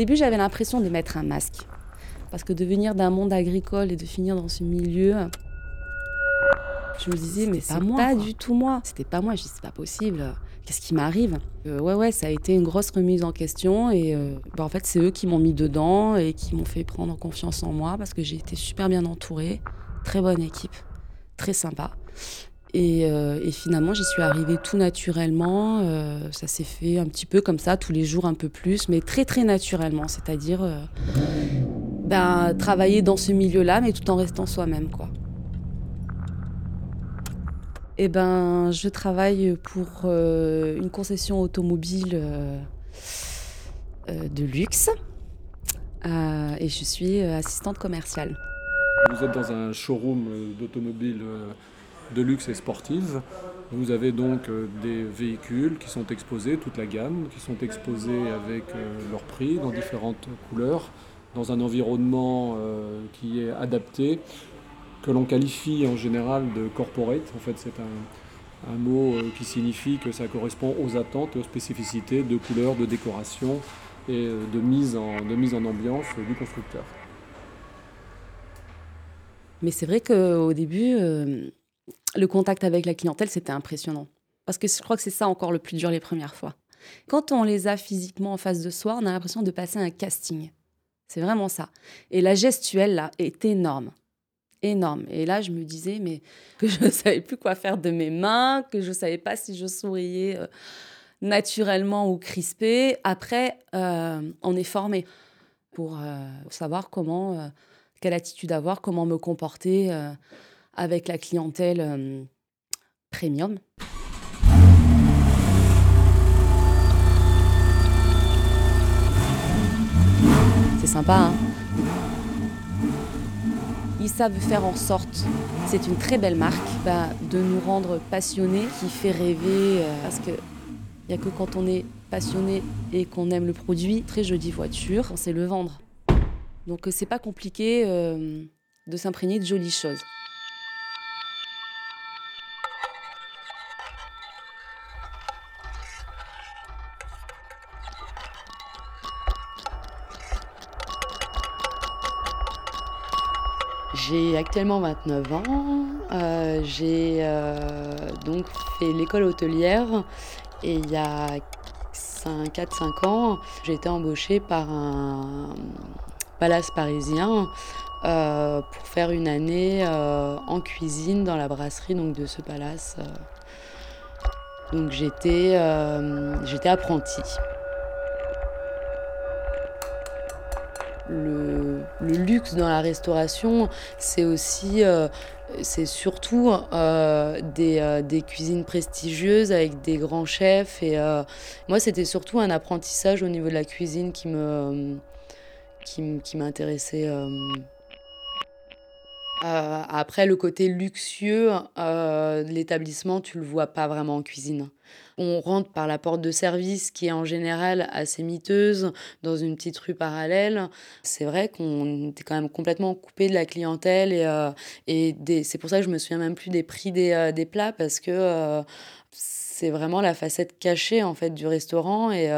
début, j'avais l'impression de mettre un masque. Parce que de venir d'un monde agricole et de finir dans ce milieu, je me disais, mais c'est pas, du tout moi. C'était pas moi. Je dis, c'est pas possible. Qu'est-ce qui m'arrive? Euh, Ouais, ouais, ça a été une grosse remise en question. Et euh, bah, en fait, c'est eux qui m'ont mis dedans et qui m'ont fait prendre confiance en moi parce que j'ai été super bien entourée. Très bonne équipe. Très sympa. Et, euh, et, finalement, j'y suis arrivée tout naturellement. ça s'est fait un petit peu comme ça, tous les jours un peu plus, mais très très naturellement. C'est-à-dire ben, travailler dans ce milieu-là, mais tout en restant soi-même, quoi. Eh ben, je travaille pour euh, une concession automobile euh, euh, de luxe et je suis assistante commerciale. Vous êtes dans un showroom d'automobile de luxe et sportive. Vous avez donc des véhicules qui sont exposés, toute la gamme, qui sont exposés avec leur prix dans différentes couleurs, dans un environnement qui est adapté que l'on qualifie en général de corporate. En fait, c'est un, mot euh, qui signifie que ça correspond aux attentes et aux spécificités de couleurs, de décoration et euh, de mise en, de mise en ambiance du constructeur. Mais c'est vrai qu'au début, euh, le contact avec la clientèle, c'était impressionnant. Parce que je crois que c'est ça encore le plus dur les premières fois. Quand on les a physiquement en face de soi, on a l'impression de passer un casting. C'est vraiment ça. Et la gestuelle, là, est énorme énorme. Et là, je me disais, mais que je ne savais plus quoi faire de mes mains, que je ne savais pas si je souriais euh, naturellement ou crispé. Après, euh, on est formé pour euh, savoir comment, quelle attitude avoir, comment me comporter avec la clientèle premium. C'est sympa, hein ils savent faire en sorte, c'est une très belle marque, bah, de nous rendre passionnés, qui fait rêver, euh, parce que n'y a que quand on est passionné et qu'on aime le produit, très jolie voiture, on sait le vendre. Donc euh, c'est pas compliqué euh, de s'imprégner de jolies choses. J'ai actuellement 29 ans. Euh, j'ai euh, donc fait l'école hôtelière et il y a 4-5 ans, j'ai été embauchée par un palace parisien euh, pour faire une année en cuisine dans la brasserie donc, de ce palace. Donc j'étais apprentie. Le, luxe dans la restauration, c'est aussi, euh, c'est surtout euh, euh, des, cuisines prestigieuses avec des grands chefs. Et moi, c'était surtout un apprentissage au niveau de la cuisine qui me, qui, m'intéressait. après, le côté luxueux de l'établissement, tu le vois pas vraiment en cuisine. On rentre par la porte de service qui est en général assez miteuse dans une petite rue parallèle. C'est vrai qu'on était quand même complètement coupé de la clientèle et, euh, c'est pour ça que je me souviens même plus des prix des, euh, des plats parce que euh, c'est vraiment la facette cachée en fait du restaurant et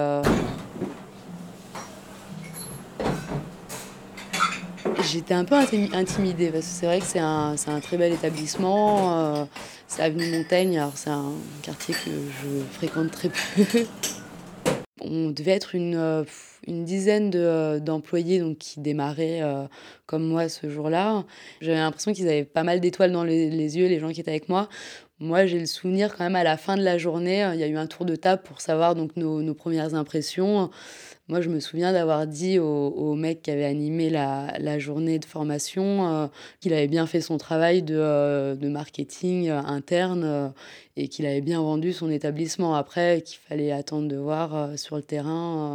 J'étais un peu intimidée parce que c'est vrai que c'est un, un, très bel établissement. C'est Avenue Montaigne, alors c'est un quartier que je fréquente très peu. On devait être une, euh, une dizaine euh, d'employés donc, qui démarraient euh, comme moi ce jour-là. J'avais l'impression qu'ils avaient pas mal d'étoiles dans les, les, yeux, les gens qui étaient avec moi. Moi, j'ai le souvenir quand même à la fin de la journée, il y a eu un tour de table pour savoir donc, nos, nos premières impressions. Moi, je me souviens d'avoir dit au, mec qui avait animé la, journée de formation euh, qu'il avait bien fait son travail de, euh, marketing euh, interne et qu'il avait bien vendu son établissement. Après, qu'il fallait attendre de voir sur le terrain.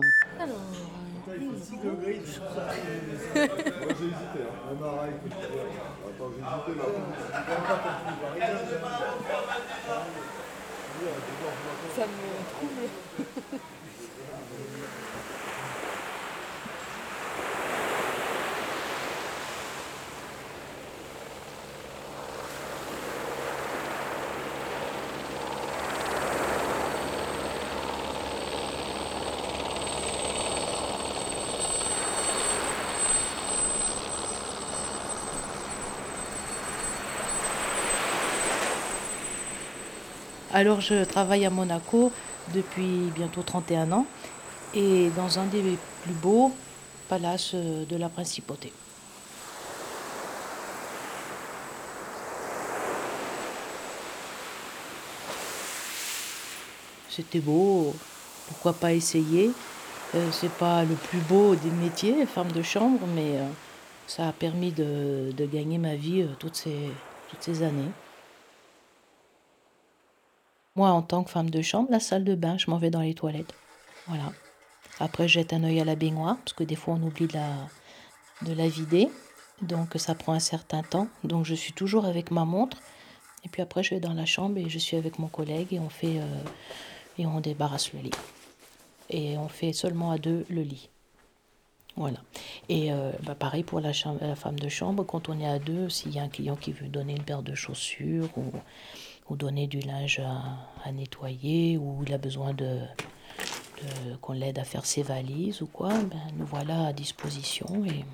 Alors je travaille à Monaco depuis bientôt 31 ans et dans un des plus beaux palaces de la principauté. C'était beau, pourquoi pas essayer? Euh, C'est pas le plus beau des métiers, femme de chambre, mais euh, ça a permis de, gagner ma vie euh, toutes ces années. Moi, en tant que femme de chambre, la salle de bain, je m'en vais dans les toilettes. Voilà. Après, jette un œil à la baignoire, parce que des fois, on oublie de la, de la vider. Donc, ça prend un certain temps. Donc, je suis toujours avec ma montre. Et puis après, je vais dans la chambre et je suis avec mon collègue et on fait et on débarrasse le lit et on fait seulement à deux le lit. Voilà. Et euh, bah, pareil pour la, femme de chambre, quand on est à deux, s'il y a un client qui veut donner une paire de chaussures ou, ou donner du linge à, nettoyer ou il a besoin de, qu'on l'aide à faire ses valises ou quoi, ben, nous voilà à disposition. Et...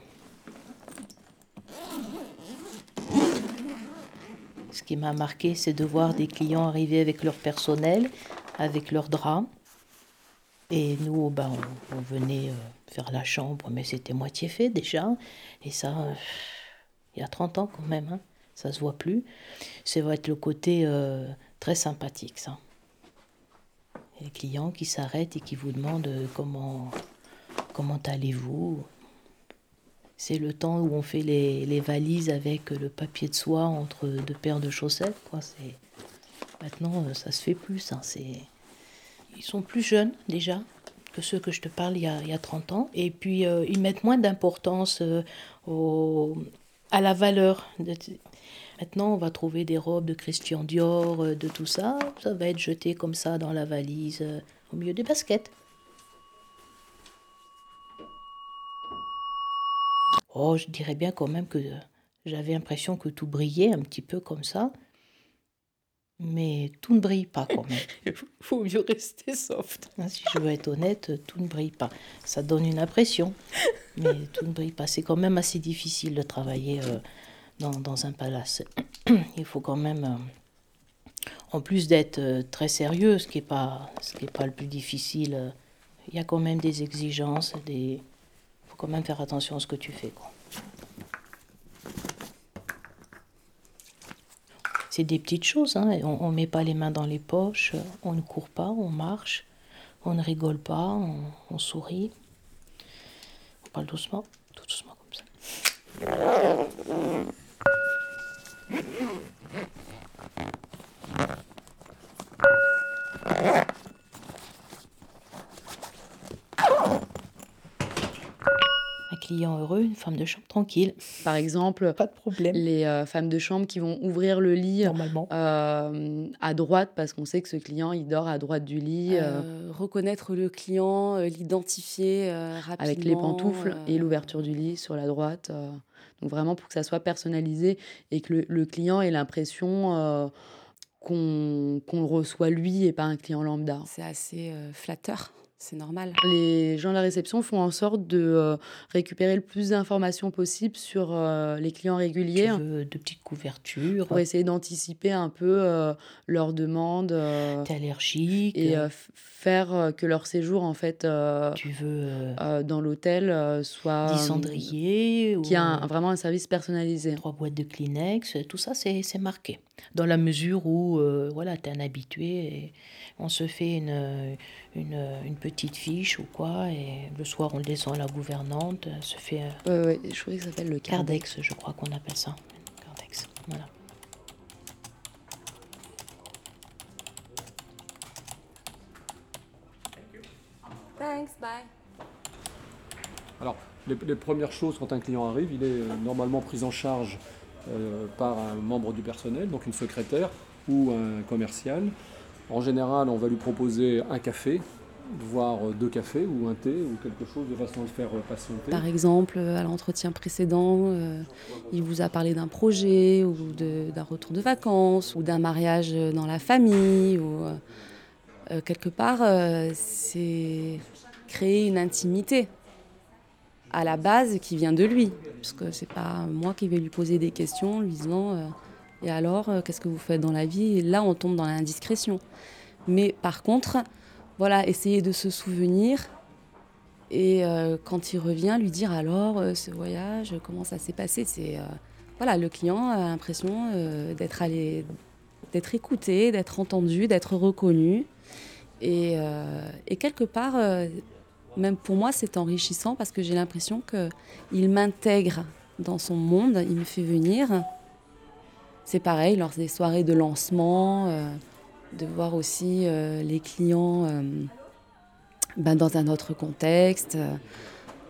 Ce qui m'a marqué, c'est de voir des clients arriver avec leur personnel, avec leurs draps et nous, ben, on, venait euh, faire la chambre, mais c'était moitié fait déjà. Et ça, euh, il y a 30 ans quand même, hein. Ça se voit plus. C'est va être le côté euh, très sympathique, ça. Les clients qui s'arrêtent et qui vous demandent comment, comment allez-vous. C'est le temps où on fait les, les, valises avec le papier de soie entre deux paires de chaussettes. Quoi. Maintenant, ça se fait plus. ça. C'est ils sont plus jeunes déjà que ceux que je te parle il y a, il y a 30 ans. Et puis, euh, ils mettent moins d'importance euh, à la valeur. Maintenant, on va trouver des robes de Christian Dior, euh, de tout ça. Ça va être jeté comme ça dans la valise, au milieu des baskets. Oh, je dirais bien quand même que j'avais l'impression que tout brillait un petit peu comme ça mais tout ne brille pas quand même. Il faut mieux rester soft. Hein, si je veux être honnête, tout ne brille pas. Ça donne une impression, mais tout ne brille pas. C'est quand même assez difficile de travailler euh, dans, un palace. Il faut quand même, euh, en plus d'être euh, très sérieux, ce qui n'est pas, pas le plus difficile, il y a quand même des exigences, il faut quand même faire attention à ce que tu fais. C'est des petites choses. Hein. On ne met pas les mains dans les poches, on ne court pas, on marche, on ne rigole pas, on sourit. On parle doucement, tout doucement comme ça. えっ? Client heureux, une femme de chambre tranquille. Par exemple, pas de problème. Les euh, femmes de chambre qui vont ouvrir le lit normalement euh, à droite parce qu'on sait que ce client il dort à droite du lit. Euh, reconnaître le client, l'identifier rapidement. Avec les pantoufles et l'ouverture du lit sur la droite. donc vraiment pour que ça soit personnalisé et que le, client ait l'impression qu'on le reçoit lui et pas un client lambda. C'est assez flatteur c'est normal. Les gens de la réception font en sorte de euh, récupérer le plus d'informations possible sur euh, les clients réguliers. de petites couvertures. Pour essayer d'anticiper un peu euh, leurs demandes. T'es allergique. Et faire que leur séjour, en fait, tu veux, dans l'hôtel soit. 10 cendriers. Qui a vraiment un service personnalisé. Trois boîtes de Kleenex, tout ça, c'est marqué. Dans la mesure où, voilà, tu es un habitué. Et on se fait une, une, petite fiche ou quoi, et le soir on le descend à la gouvernante, se fait... Euh, ouais, je crois que ça s'appelle le cardex. je crois qu'on appelle ça. Cardex, voilà. Thanks, bye. Alors, les, premières choses quand un client arrive, il est normalement pris en charge euh, par un membre du personnel, donc une secrétaire ou un commercial. En général, on va lui proposer un café, voire deux cafés ou un thé ou quelque chose de façon à le faire patienter. Par exemple, à l'entretien précédent, euh, il vous a parlé d'un projet ou d'un retour de vacances ou d'un mariage dans la famille ou euh, quelque part, euh, c'est créer une intimité à la base qui vient de lui, parce que c'est pas moi qui vais lui poser des questions, lui disant Et alors, qu'est-ce que vous faites dans la vie? Là, on tombe dans l'indiscrétion. Mais par contre, voilà, essayer de se souvenir et quand il revient, lui dire alors ce voyage, comment ça s'est passé? C'est voilà, le client a l'impression d'être allé, d'être écouté, d'être entendu, d'être reconnu. Et, et quelque part, même pour moi, c'est enrichissant parce que j'ai l'impression qu'il m'intègre dans son monde, il me fait venir. C'est pareil lors des soirées de lancement, euh, de voir aussi euh, les clients euh, ben, dans un autre contexte.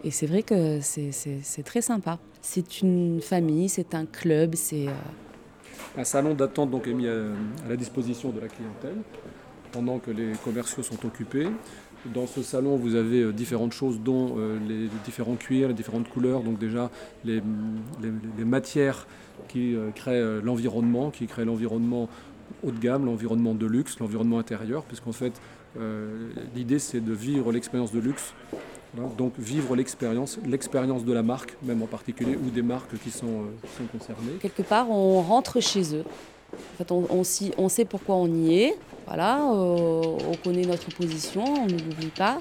Et c'est vrai que c'est très sympa. C'est une famille, c'est un club, c'est... Un salon d'attente donc est mis à la disposition de la clientèle pendant que les commerciaux sont occupés. Dans ce salon, vous avez euh, différentes choses, dont euh, les différents cuirs, les différentes couleurs, donc déjà les, matières qui euh, créent l'environnement, qui créent l'environnement haut de gamme, l'environnement de luxe, l'environnement intérieur, puisqu'en fait, l'idée c'est de vivre l'expérience de luxe, donc vivre l'expérience, l'expérience de la marque, même en particulier, ou des marques qui sont concernées. Quelque part, on rentre chez eux. En fait, on, sait pourquoi on y est, voilà, euh, on connaît notre position, on ne l'oublie pas,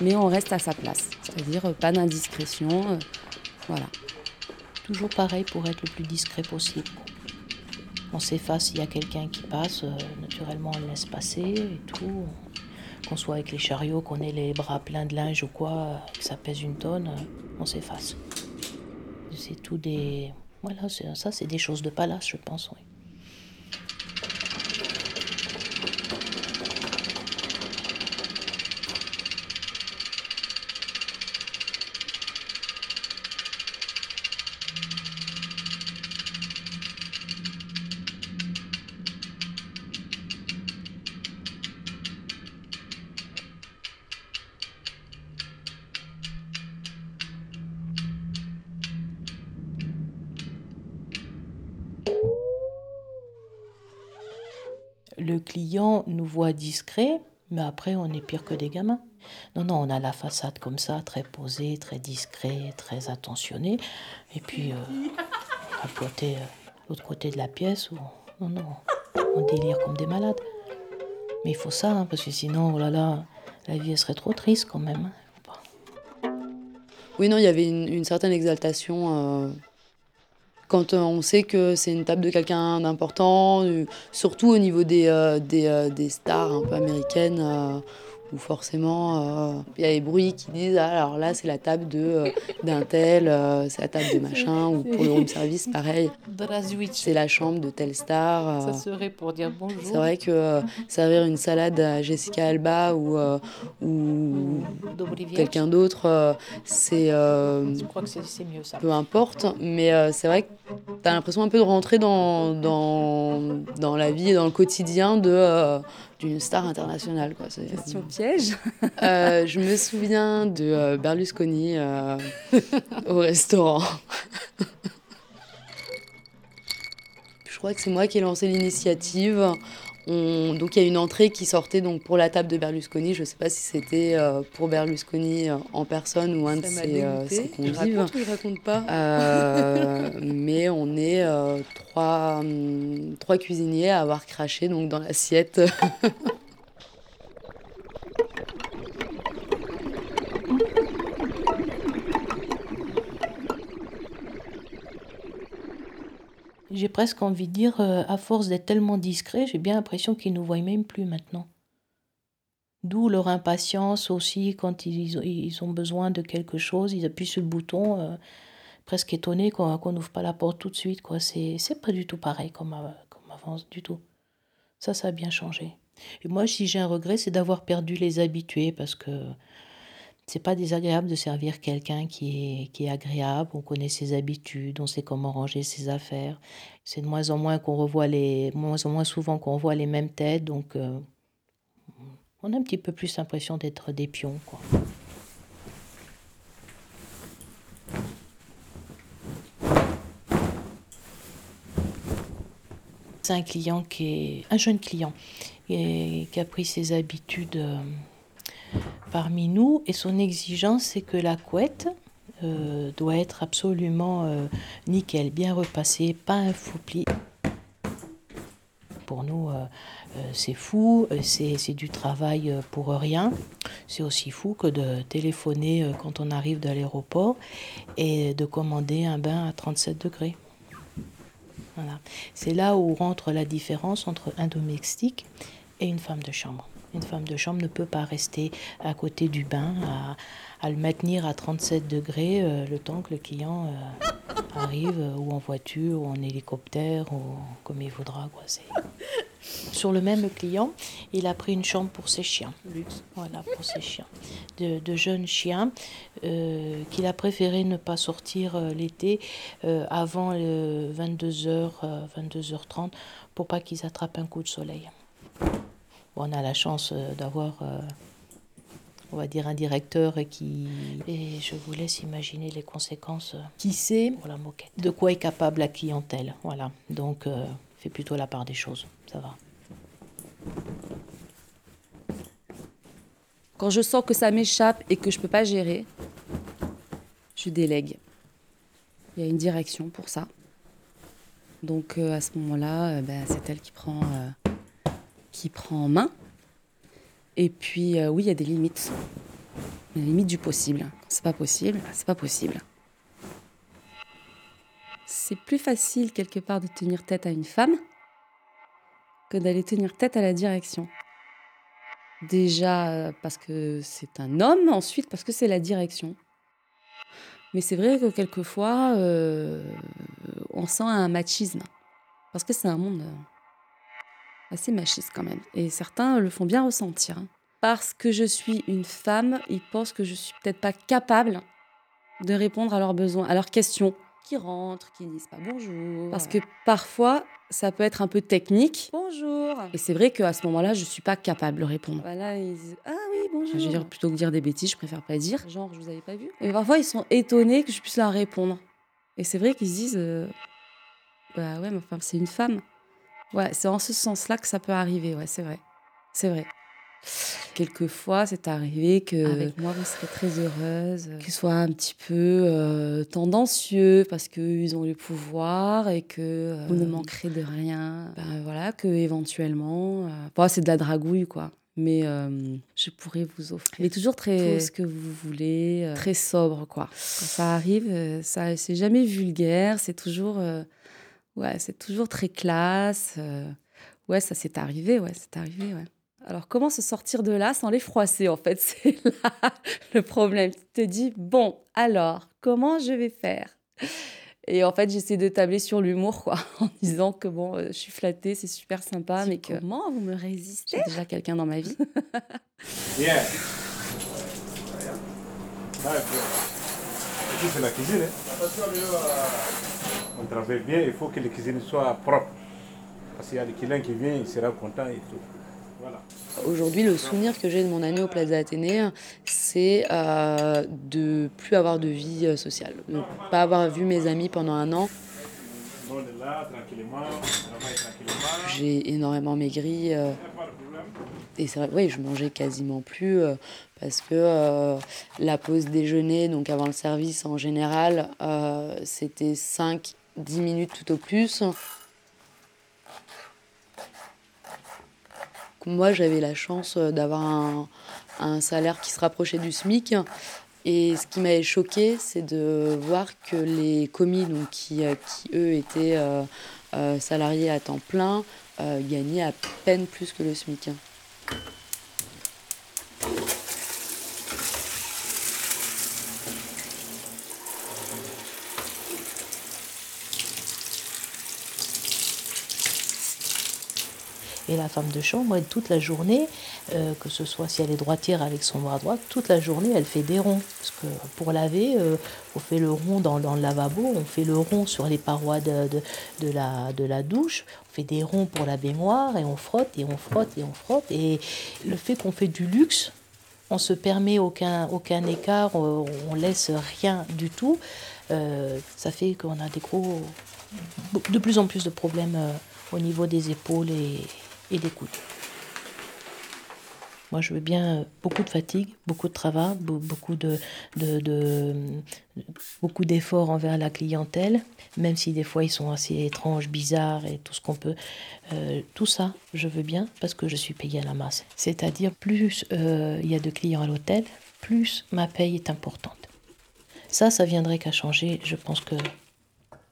mais on reste à sa place. C'est-à-dire euh, pas d'indiscrétion, euh, voilà. Toujours pareil pour être le plus discret possible. On s'efface s'il y a quelqu'un qui passe, naturellement on le laisse passer et tout. Qu'on soit avec les chariots, qu'on ait les bras pleins de linge ou quoi, que ça pèse une tonne, on s'efface. C'est tout des. Voilà, ça c'est des choses de palace, je pense, oui. Le client nous voit discret, mais après on est pire que des gamins. Non, non, on a la façade comme ça, très posée, très discret, très attentionné. Et puis, euh, euh, l'autre côté, de la pièce, où, non, non, on délire comme des malades. Mais il faut ça, hein, parce que sinon, oh là là, la vie serait trop triste quand même. Hein. Oui, non, il y avait une, certaine exaltation. Euh, quand euh, on sait que c'est une table de quelqu'un d'important, surtout au niveau des, des, des, stars un peu américaines où forcément euh, il y a les bruits qui disent ah, alors là c'est la table de euh, d'un tel, euh, c'est la table de machin ou pour le room service pareil. C'est la chambre de telle star. Ça serait pour dire bonjour. C'est vrai que servir une salade à Jessica Alba ou ou quelqu'un d'autre c'est Je crois que c'est mieux ça. Peu importe, mais c'est vrai que tu as l'impression un peu de rentrer dans, dans, dans la vie et dans le quotidien de star internationale. Quoi. Question piège. Euh, je me souviens de euh, Berlusconi euh, au restaurant. je crois que c'est moi qui ai lancé l'initiative. Donc il y a une entrée qui sortait donc pour la table de Berlusconi. Je ne sais pas si c'était pour Berlusconi en personne ou un de ses, ses, convives. Raconte pas Mais on est trois, hum, trois cuisiniers à avoir craché donc dans l'assiette. J'ai presque envie de dire, euh, à force d'être tellement discret, j'ai bien l'impression qu'ils ne nous voient même plus maintenant. D'où leur impatience aussi quand ils, ont besoin de quelque chose, ils appuient sur le bouton, euh, presque étonnés qu'on n'ouvre pas la porte tout de suite. Quoi. C'est, pas du tout pareil comme, comme avant, du tout. Ça, ça a bien changé. Et moi, si j'ai un regret, c'est d'avoir perdu les habitués parce que c'est pas désagréable de servir quelqu'un qui est, qui est agréable, on connaît ses habitudes, on sait comment ranger ses affaires. C'est de moins en moins qu'on revoit les, moins en moins souvent qu'on voit les mêmes têtes, donc euh, on a un petit peu plus l'impression d'être des pions, quoi. C'est un client qui est un jeune client et qui a pris ses habitudes. Euh, parmi nous et son exigence c'est que la couette euh, doit être absolument euh, nickel, bien repassée, pas un faux pli. pour nous, c'est fou, c'est du travail pour rien. C'est aussi fou que de téléphoner quand on arrive de l'aéroport et de commander un bain à 37 degrés. Voilà. C'est là où rentre la différence entre un domestique et une femme de chambre. Une femme de chambre ne peut pas rester à côté du bain, à, le maintenir à 37 degrés euh, le temps que le client euh, arrive, euh, ou en voiture, ou en hélicoptère, ou comme il voudra. Quoi. Sur le même client, il a pris une chambre pour ses chiens. Voilà, pour ses chiens. De, jeunes chiens qu'il a préféré ne pas sortir l'été avant 22h, 22h30 pour pas qu'ils attrapent un coup de soleil on a la chance euh, d'avoir, euh, on va dire, un directeur qui. Et je vous laisse imaginer les conséquences. Euh, qui sait pour la moquette De quoi est capable la clientèle Voilà. Donc, fait plutôt la part des choses. Ça va. Quand je sens que ça m'échappe et que je ne peux pas gérer, je délègue. Il y a une direction pour ça. Donc à ce moment-là, ben, c'est elle qui prend qui prend en main. Et puis, euh, oui, il y a des limites. Les limites du possible. C'est pas possible, c'est pas possible. C'est plus facile quelque part de tenir tête à une femme que d'aller tenir tête à la direction. Déjà euh, parce que c'est un homme, ensuite parce que c'est la direction. Mais c'est vrai que quelquefois, euh, on sent un machisme. Parce que c'est un monde assez machiste quand même. Et certains le font bien ressentir. Hein. Parce que je suis une femme, ils pensent que je suis peut-être pas capable de répondre à leurs besoins, à leurs questions. Qui rentrent, qui disent pas bonjour. Parce que parfois, ça peut être un peu technique. Bonjour. Et c'est vrai qu'à ce moment-là, je suis pas capable de répondre. Voilà, ils disent Ah oui, bonjour. je veux dire, plutôt que dire des bêtises, je préfère pas dire. Genre, je vous avais pas vu. Et parfois, ils sont étonnés que je puisse leur répondre. Et c'est vrai qu'ils se disent euh, Bah ouais, mais enfin, c'est une femme. Ouais, c'est en ce sens-là que ça peut arriver, ouais, c'est vrai. C'est vrai. Quelquefois, c'est arrivé que avec moi, vous serez très heureuse, qu'ils soient un petit peu euh, tendancieux parce qu'ils ont le pouvoir et que euh, vous ne manquerez de rien. Ben, voilà, que éventuellement, euh, c'est de la dragouille, quoi. Mais je pourrais vous offrir mais toujours très tout ce que vous voulez, très sobre, quoi. Quand ça arrive, ça, c'est jamais vulgaire, c'est toujours Ouais, c'est toujours très classe. Euh. Ouais, ça s'est arrivé, ouais, c'est arrivé, ouais. Alors, comment se sortir de là sans les froisser, en fait? C'est là le problème. Tu te dis, bon, alors, comment je vais faire? Et en fait, j'essaie de tabler sur l'humour, quoi, en disant que, bon, euh, je suis flattée, c'est super sympa, mais que... Comment vous me résistez? J'ai déjà quelqu'un dans ma vie. yeah. c'est la cuisine, hein on travaille bien, il faut que les cuisines soient propres. Parce qu'il y a des clients qui viennent, il sera content et tout. Aujourd'hui, le souvenir que j'ai de mon année au Plaza Athénée, c'est euh, de plus avoir de vie euh, sociale, de ne pas avoir vu mes amis pendant un an. J'ai énormément maigri. Euh, et c'est vrai, oui, je mangeais quasiment plus euh, parce que la pause déjeuner, donc avant le service en général, c'était 5 10 minutes tout au plus. Moi, j'avais la chance euh, d'avoir un, salaire qui se rapprochait du SMIC. Et ce qui m'avait choqué, c'est de voir que les commis, donc, qui, euh, qui eux étaient euh, salariés à temps plein, gagnaient à peine plus que le SMIC. Femme de chambre, elle, toute la journée, euh, que ce soit si elle est droitière avec son bras droit, toute la journée, elle fait des ronds. Parce que pour laver, euh, on fait le rond dans, le lavabo, on fait le rond sur les parois de, de, la, de la douche, on fait des ronds pour la baignoire, et on frotte, et on frotte, et on frotte. Et le fait qu'on fait du luxe, on se permet aucun, aucun écart, on, laisse rien du tout, euh, ça fait qu'on a des gros, de plus en plus de problèmes au niveau des épaules et, et des Moi, je veux bien beaucoup de fatigue, beaucoup de travail, beaucoup de, beaucoup d'efforts envers la clientèle, même si des fois ils sont assez étranges, bizarres et tout ce qu'on peut. Euh, tout ça, je veux bien parce que je suis payée à la masse. C'est-à-dire plus euh, il y a de clients à l'hôtel, plus ma paye est importante. Ça, ça viendrait qu'à changer. Je pense que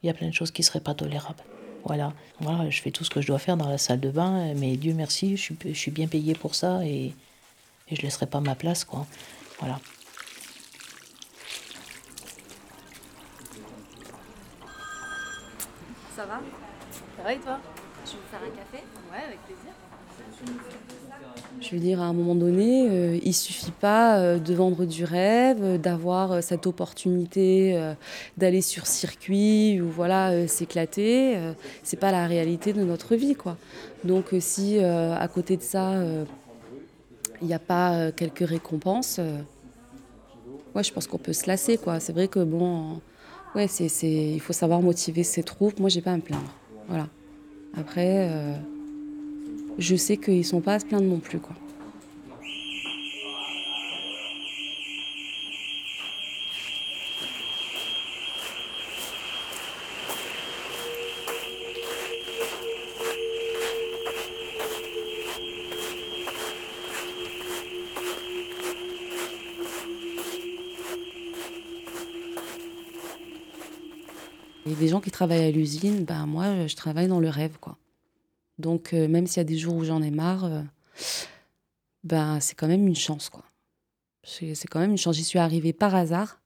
il y a plein de choses qui seraient pas tolérables. Voilà. voilà, je fais tout ce que je dois faire dans la salle de bain, mais Dieu merci, je suis, je suis bien payée pour ça et, et je laisserai pas ma place, quoi. Voilà. Ça va? Ça va et toi? Je vais vous faire un café? Ouais, avec plaisir. Je veux dire, à un moment donné, euh, il suffit pas euh, de vendre du rêve, euh, d'avoir cette opportunité d'aller sur circuit ou voilà s'éclater. c'est pas la réalité de notre vie, quoi. Donc si à côté de ça, il n'y a pas quelques récompenses, ouais, je pense qu'on peut se lasser, quoi. C'est vrai que bon, ouais, c'est, il faut savoir motiver ses troupes. Moi, j'ai pas à me plaindre, voilà. Après je sais qu'ils sont pas à se plaindre non plus. Quoi. Il des gens qui travaillent à l'usine, ben moi je travaille dans le rêve quoi. Donc, euh, même s'il y a des jours où j'en ai marre, euh, ben, c'est quand même une chance, quoi. C'est quand même une chance. J'y suis arrivée par hasard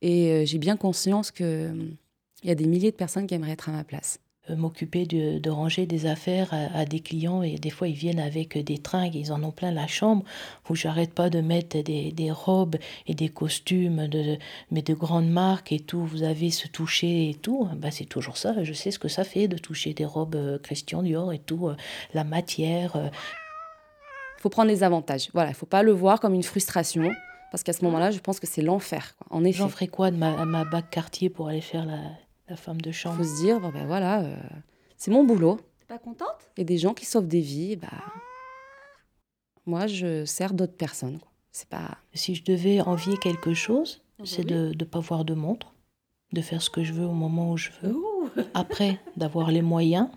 et euh, j'ai bien conscience qu'il y a des milliers de personnes qui aimeraient être à ma place. Euh, m'occuper de, ranger des affaires à, des clients et des fois ils viennent avec des tringues, ils en ont plein la chambre où j'arrête pas de mettre des, robes et des costumes de, mais de grandes marques et tout, vous avez ce toucher et tout, bah c'est toujours ça, je sais ce que ça fait de toucher des robes euh, Christian Dior et tout, euh, la matière. Il faut prendre les avantages, voilà, il faut pas le voir comme une frustration. Parce qu'à ce moment-là, je pense que c'est l'enfer. En effet. J'en ferai quoi de ma, ma bague quartier pour aller faire la, la femme de chambre. Faut se dire, bon, ben voilà, euh, c'est mon boulot. T'es pas contente? Et des gens qui sauvent des vies, bah, moi, je sers d'autres personnes. C'est pas. Si je devais envier quelque chose, c'est de ne pas voir de montre, de faire ce que je veux au moment où je veux. Après, d'avoir les moyens.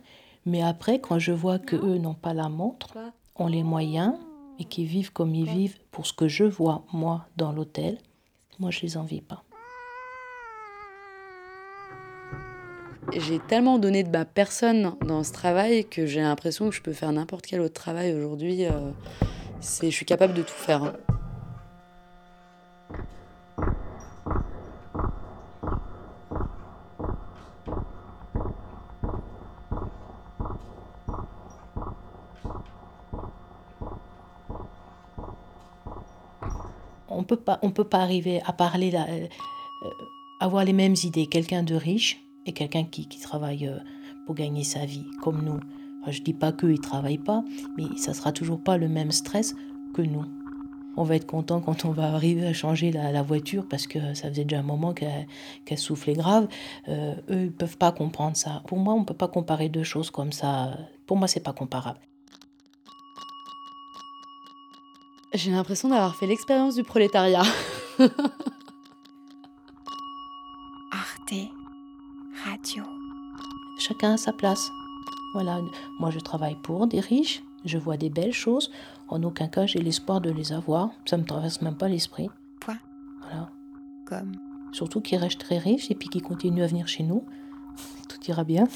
Mais après, quand je vois que eux n'ont pas la montre, ont les moyens et qui vivent comme ils vivent pour ce que je vois moi dans l'hôtel, moi je les envie pas. J'ai tellement donné de ma personne dans ce travail que j'ai l'impression que je peux faire n'importe quel autre travail aujourd'hui. Euh, je suis capable de tout faire. Hein. On peut pas, on peut pas arriver à parler, à, euh, avoir les mêmes idées. Quelqu'un de riche et quelqu'un qui, travaille euh, pour gagner sa vie, comme nous. je ne dis pas qu'eux, ils ne travaillent pas, mais ça sera toujours pas le même stress que nous. On va être content quand on va arriver à changer la, voiture parce que ça faisait déjà un moment qu'elle soufflait grave. Euh, eux, ils peuvent pas comprendre ça. Pour moi, on ne peut pas comparer deux choses comme ça. Pour moi, c'est pas comparable. J'ai l'impression d'avoir fait l'expérience du prolétariat. Chacun a sa place. Voilà, moi je travaille pour des riches, je vois des belles choses. En aucun cas j'ai l'espoir de les avoir. Ça me traverse même pas l'esprit. Point. Voilà. Comme. Surtout qu'ils restent très riches et puis qu'ils continuent à venir chez nous. Tout ira bien.